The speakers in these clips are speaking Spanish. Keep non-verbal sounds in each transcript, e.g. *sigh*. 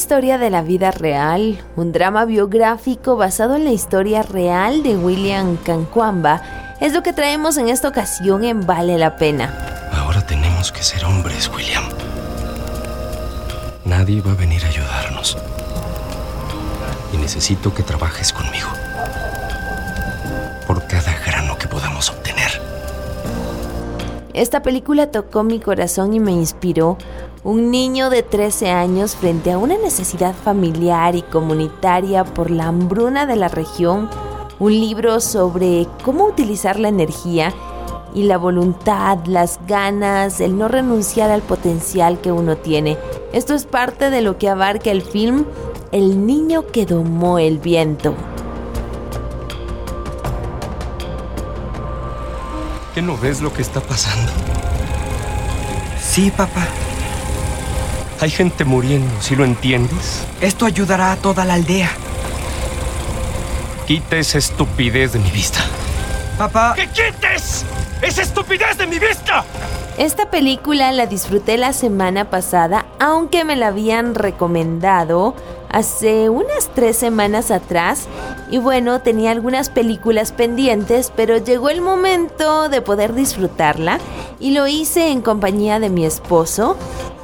historia de la vida real, un drama biográfico basado en la historia real de William Cancuamba, es lo que traemos en esta ocasión en Vale la Pena. Ahora tenemos que ser hombres, William. Nadie va a venir a ayudarnos. Y necesito que trabajes conmigo. Por cada grano que podamos obtener. Esta película tocó mi corazón y me inspiró. Un niño de 13 años frente a una necesidad familiar y comunitaria por la hambruna de la región. Un libro sobre cómo utilizar la energía y la voluntad, las ganas, el no renunciar al potencial que uno tiene. Esto es parte de lo que abarca el film El niño que domó el viento. ¿Qué no ves lo que está pasando? Sí, papá. Hay gente muriendo, ¿sí lo entiendes? Esto ayudará a toda la aldea. Quita esa estupidez de mi vista. Papá. ¡Que quites esa estupidez de mi vista! Esta película la disfruté la semana pasada, aunque me la habían recomendado hace unas tres semanas atrás. Y bueno, tenía algunas películas pendientes, pero llegó el momento de poder disfrutarla y lo hice en compañía de mi esposo,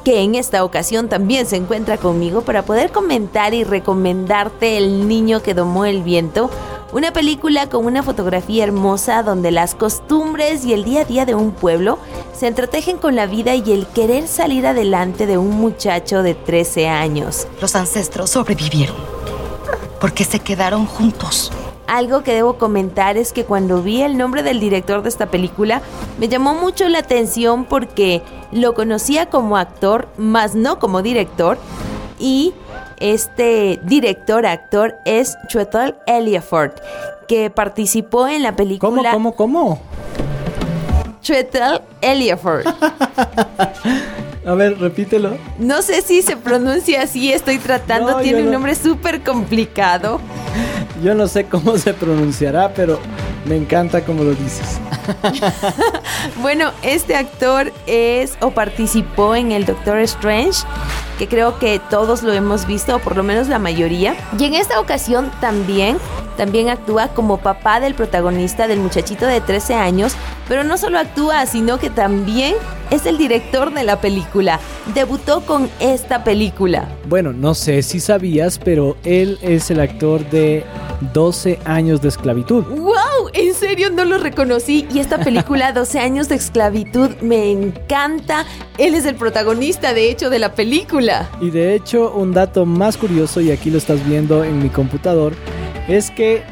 que en esta ocasión también se encuentra conmigo para poder comentar y recomendarte El niño que domó el viento una película con una fotografía hermosa donde las costumbres y el día a día de un pueblo se entretejen con la vida y el querer salir adelante de un muchacho de 13 años. Los ancestros sobrevivieron porque se quedaron juntos. Algo que debo comentar es que cuando vi el nombre del director de esta película me llamó mucho la atención porque lo conocía como actor, más no como director, y este director actor es Chuetal Eliafort, que participó en la película. ¿Cómo, cómo, cómo? Chuetal Eliafort. *laughs* A ver, repítelo. No sé si se pronuncia así, estoy tratando, No, tiene un no. nombre súper complicado. Yo no sé cómo se pronunciará, pero me encanta cómo lo dices. *laughs* Bueno, este actor es o participó en el Doctor Strange, que creo que todos lo hemos visto, o por lo menos la mayoría. Y en esta ocasión también, también actúa como papá del protagonista del muchachito de 13 años, pero no solo actúa, sino que también es el director de la película. Debutó con esta película. Bueno, no sé si sabías, pero él es el actor de 12 años de esclavitud. ¡Wow! En serio no lo reconocí. Y esta *laughs* película, 12 años de esclavitud, me encanta. Él es el protagonista, de hecho, de la película. Y de hecho, un dato más curioso, y aquí lo estás viendo en mi computador, es que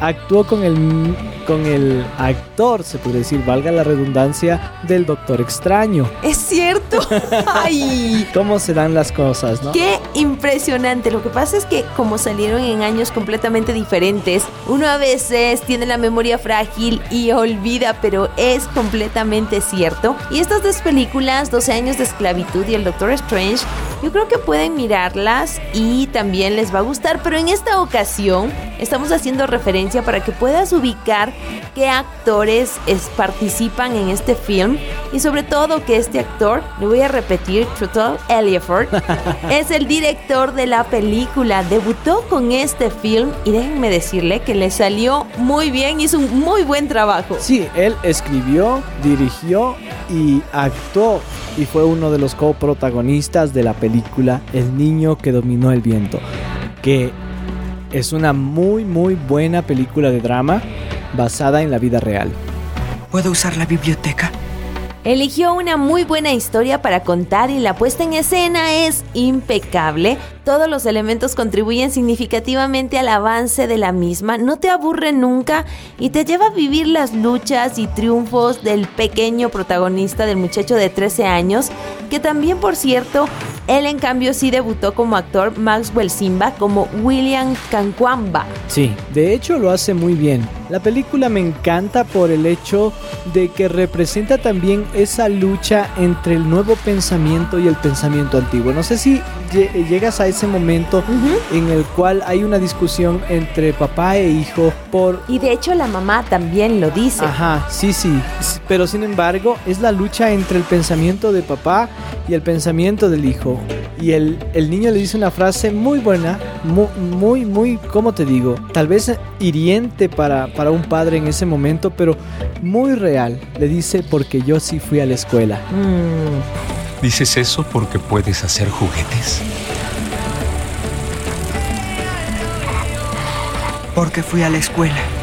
actuó con el, con el actor, se puede decir, valga la redundancia, del Doctor Extraño. Es cierto. *laughs* ¡Ay! ¿Cómo se dan las cosas, no? Qué impresionante. Lo que pasa es que como salieron en años completamente diferentes, uno a veces tiene la memoria frágil y olvida, pero es completamente cierto. Y estas dos películas, 12 años de esclavitud y el Doctor Strange, yo creo que pueden mirarlas y también les va a gustar, pero en esta ocasión estamos haciendo referencia para que puedas ubicar qué actores es- participan en este film y sobre todo que este actor, le voy a repetir, Trutal Eliafort, *laughs* es el director de la película. Debutó con este film y déjenme decirle que le salió muy bien, hizo un muy buen trabajo. Sí, él escribió, dirigió y actuó y fue uno de los coprotagonistas de la película El niño que dominó el viento, que es una muy muy buena película de drama basada en la vida real. ¿Puedo usar la biblioteca? Eligió una muy buena historia para contar y la puesta en escena es impecable. Todos los elementos contribuyen significativamente al avance de la misma, no te aburre nunca y te lleva a vivir las luchas y triunfos del pequeño protagonista del muchacho de 13 años, que también por cierto, él en cambio sí debutó como actor Maxwell Simba como William Canquamba. Sí, de hecho lo hace muy bien. La película me encanta por el hecho de que representa también esa lucha entre el nuevo pensamiento y el pensamiento antiguo. No sé si llegas a ese momento en el cual hay una discusión entre papá e hijo por... Y de hecho la mamá también lo dice. Ajá, sí, sí. Pero sin embargo es la lucha entre el pensamiento de papá y el pensamiento del hijo. Y el, el niño le dice una frase muy buena, muy, muy, muy, ¿cómo te digo? Tal vez hiriente para, para un padre en ese momento, pero muy real. Le dice, porque yo sí fui a la escuela. Mm. ¿Dices eso porque puedes hacer juguetes? Porque fui a la escuela.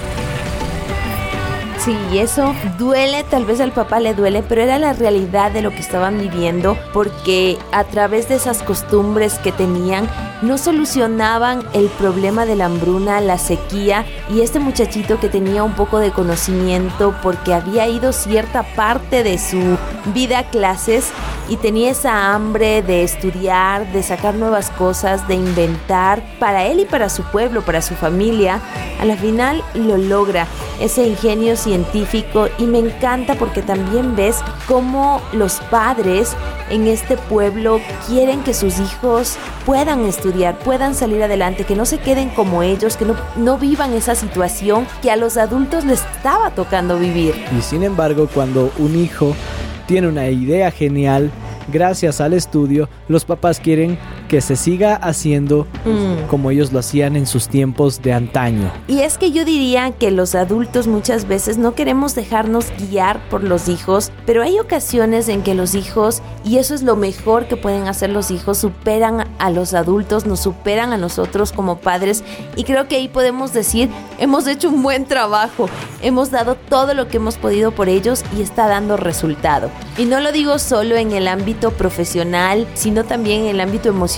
Sí, eso duele, tal vez al papá le duele, pero era la realidad de lo que estaban viviendo, porque a través de esas costumbres que tenían, no solucionaban el problema de la hambruna, la sequía, y este muchachito que tenía un poco de conocimiento porque había ido cierta parte de su vida a clases y tenía esa hambre de estudiar, de sacar nuevas cosas, de inventar para él y para su pueblo, para su familia, a la final lo logra, ese ingenio científico y me encanta porque también ves cómo los padres en este pueblo quieren que sus hijos puedan estudiar, puedan salir adelante, que no se queden como ellos, que no, no vivan esa situación que a los adultos les estaba tocando vivir. Y sin embargo, cuando un hijo tiene una idea genial, gracias al estudio, los papás quieren que se siga haciendo mm. como ellos lo hacían en sus tiempos de antaño. Y es que yo diría que los adultos muchas veces no queremos dejarnos guiar por los hijos, pero hay ocasiones en que los hijos, y eso es lo mejor que pueden hacer los hijos, superan a los adultos, nos superan a nosotros como padres y creo que ahí podemos decir, hemos hecho un buen trabajo, hemos dado todo lo que hemos podido por ellos y está dando resultado. Y no lo digo solo en el ámbito profesional, sino también en el ámbito emocional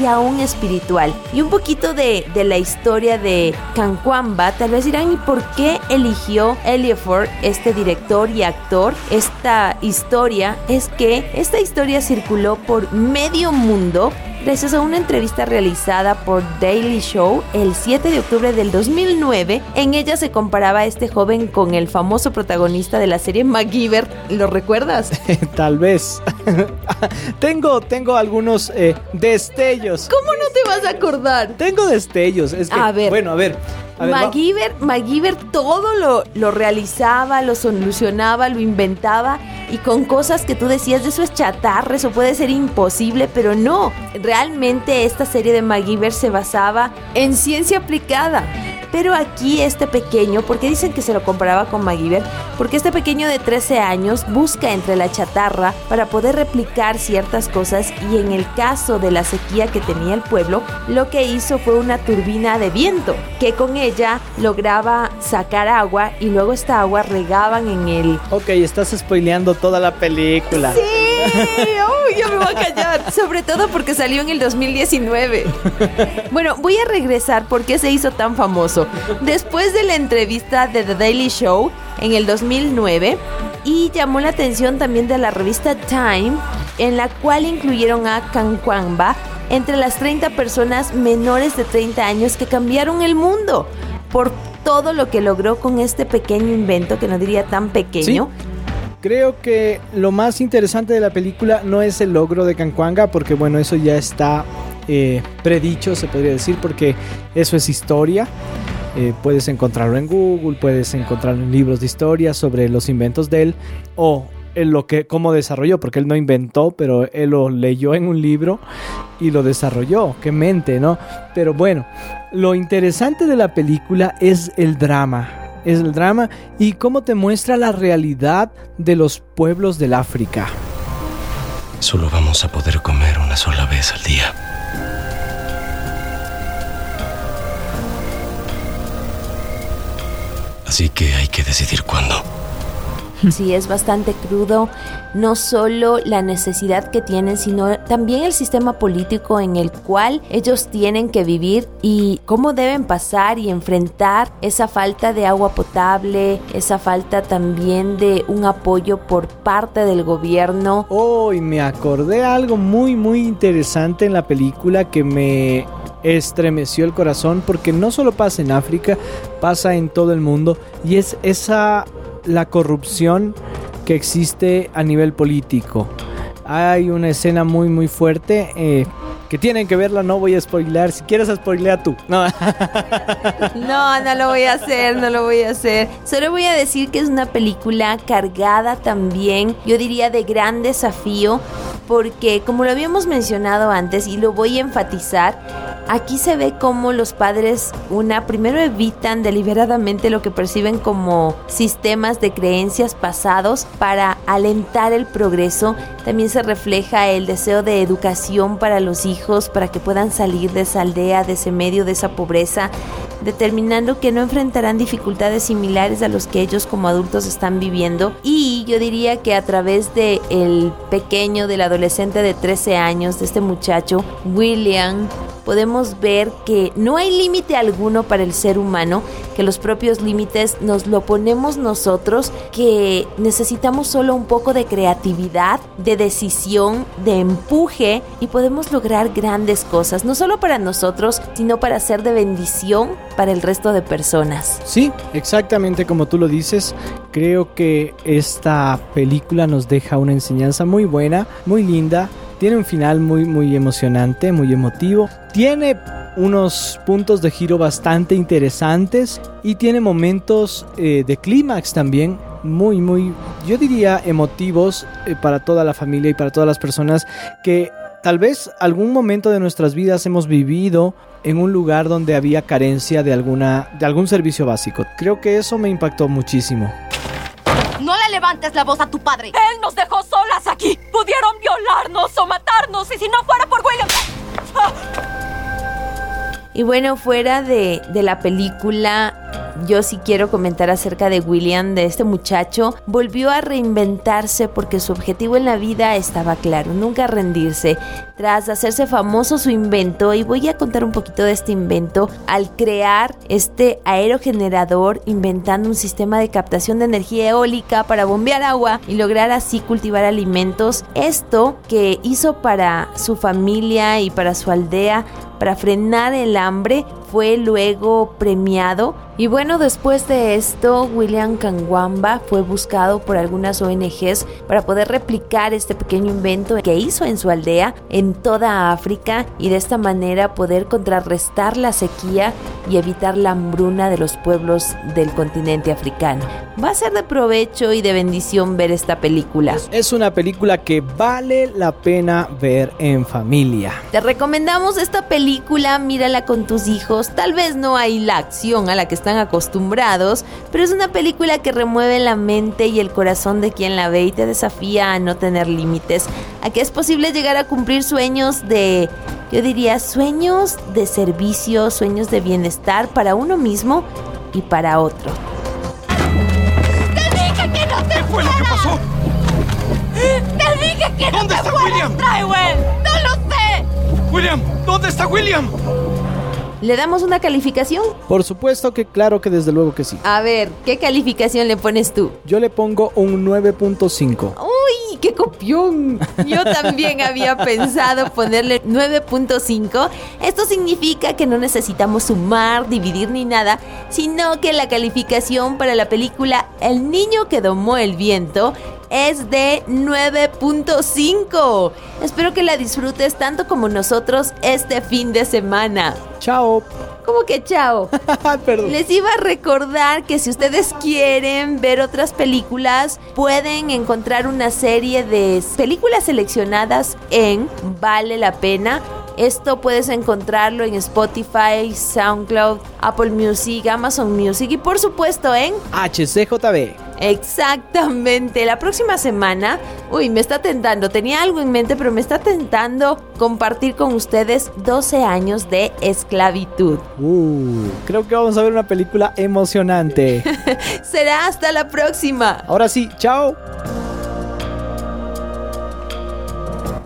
y aún espiritual. Y un poquito de, de la historia de Cancuamba, tal vez dirán, ¿y por qué eligió Eliafor, este director y actor, esta historia? Es que esta historia circuló por medio mundo gracias a una entrevista realizada por Daily Show el 7 de octubre del 2009. En ella se comparaba a este joven con el famoso protagonista de la serie MacGyver. ¿Lo recuerdas? *laughs* Tal vez. *laughs* tengo, tengo algunos eh, destellos. ¿Cómo no te vas a acordar? Tengo destellos. Es que, a ver. Bueno, a ver. MacGyver, todo lo, lo realizaba, lo solucionaba, lo inventaba y con cosas que tú decías, de eso es chatarra, eso puede ser imposible, pero no. Realmente esta serie de MacGyver se basaba en ciencia aplicada. Pero aquí este pequeño, porque dicen que se lo comparaba con MacGyver, porque este pequeño de 13 años busca entre la chatarra para poder replicar ciertas cosas y en el caso de la sequía que tenía el pueblo, lo que hizo fue una turbina de viento, que con ella lograba sacar agua y luego esta agua regaban en el... Ok, estás spoileando toda la película. Sí, me voy a callar. Sobre todo porque salió en el 2019. Bueno, voy a regresar porque se hizo tan famoso. Después de la entrevista de The Daily Show en el 2009 y llamó la atención también de la revista Time, en la cual incluyeron a Kankwamba entre las 30 personas menores de 30 años que cambiaron el mundo por todo lo que logró con este pequeño invento, que no diría tan pequeño. Creo que lo más interesante de la película no es el logro de Kankwanga, porque bueno, eso ya está eh, predicho, se podría decir, porque eso es historia. Eh, puedes encontrarlo en Google, puedes encontrarlo en libros de historia sobre los inventos de él o en lo que cómo desarrolló, porque él no inventó, pero él lo leyó en un libro y lo desarrolló. Qué mente, ¿no? Pero bueno, lo interesante de la película es el drama. Es el drama y cómo te muestra la realidad de los pueblos del África. Solo vamos a poder comer una sola vez al día. Así que hay que decidir cuándo. Sí, es bastante crudo, no solo la necesidad que tienen, sino también el sistema político en el cual ellos tienen que vivir y cómo deben pasar y enfrentar esa falta de agua potable, esa falta también de un apoyo por parte del gobierno. Oh, y me acordé algo muy, muy interesante en la película que me estremeció el corazón porque no solo pasa en África, pasa en todo el mundo y es esa la corrupción que existe a nivel político. Hay una escena muy muy fuerte eh, que tienen que verla, no voy a spoilear. Si quieres spoilea tú. No. *laughs* no, no lo voy a hacer, no lo voy a hacer. Solo voy a decir que es una película cargada también, yo diría de gran desafío, porque como lo habíamos mencionado antes y lo voy a enfatizar, Aquí se ve cómo los padres, una, primero evitan deliberadamente lo que perciben como sistemas de creencias pasados para alentar el progreso. También se refleja el deseo de educación para los hijos, para que puedan salir de esa aldea, de ese medio, de esa pobreza, determinando que no enfrentarán dificultades similares a los que ellos como adultos están viviendo. Y yo diría que a través de el pequeño, del adolescente de 13 años, de este muchacho, William, podemos ver que no hay límite alguno para el ser humano, que los propios límites nos lo ponemos nosotros, que necesitamos solo un poco de creatividad, de decisión, de empuje y podemos lograr grandes cosas, no solo para nosotros, sino para ser de bendición para el resto de personas. Sí, exactamente como tú lo dices, creo que esta película nos deja una enseñanza muy buena, muy linda tiene un final muy, muy emocionante, muy emotivo. Tiene unos puntos de giro bastante interesantes y tiene momentos eh, de clímax también muy, muy, yo diría emotivos eh, para toda la familia y para todas las personas que tal vez algún momento de nuestras vidas hemos vivido en un lugar donde había carencia de, alguna, de algún servicio básico. Creo que eso me impactó muchísimo. No le levantes la voz a tu padre. Él nos dejó solas aquí. Pudieron violarnos o matarnos y si no fuera por William... Y bueno, fuera de, de la película, yo sí quiero comentar acerca de William, de este muchacho. Volvió a reinventarse porque su objetivo en la vida estaba claro, nunca rendirse. Tras hacerse famoso su invento, y voy a contar un poquito de este invento, al crear este aerogenerador inventando un sistema de captación de energía eólica para bombear agua y lograr así cultivar alimentos. Esto que hizo para su familia y para su aldea para frenar el hambre fue luego premiado y bueno, después de esto, William Kangwamba fue buscado por algunas ONGs para poder replicar este pequeño invento que hizo en su aldea en toda África y de esta manera poder contrarrestar la sequía y evitar la hambruna de los pueblos del continente africano. Va a ser de provecho y de bendición ver esta película. Es una película que vale la pena ver en familia. Te recomendamos esta película, mírala con tus hijos. Tal vez no hay la acción a la que están acostumbrados, pero es una película que remueve la mente y el corazón de quien la ve y te desafía a no tener límites, a que es posible llegar a cumplir sueños de, yo diría, sueños de servicio, sueños de bienestar para uno mismo y para otro. ¡Te dije que no te ¿Qué fue lo que pasó? ¡Te dije que no ¿Dónde te está fueras, William? Trywell! ¡No lo sé! William, ¿dónde está William? ¿Le damos una calificación? Por supuesto que claro que desde luego que sí. A ver, ¿qué calificación le pones tú? Yo le pongo un 9.5. ¡Uy, qué copión! Yo también había pensado ponerle 9.5. Esto significa que no necesitamos sumar, dividir ni nada, sino que la calificación para la película El niño que domó el viento es de 9.5. Espero que la disfrutes tanto como nosotros este fin de semana. Chao. ¿Cómo que chao? *laughs* Perdón. Les iba a recordar que si ustedes quieren ver otras películas, pueden encontrar una serie de películas seleccionadas en Vale la Pena Esto puedes encontrarlo en Spotify, SoundCloud, Apple Music, Amazon Music y por supuesto en HCJB. Exactamente, la próxima semana, uy, me está tentando, tenía algo en mente, pero me está tentando compartir con ustedes 12 años de esclavitud. Uh, creo que vamos a ver una película emocionante. *laughs* Será hasta la próxima. Ahora sí, chao.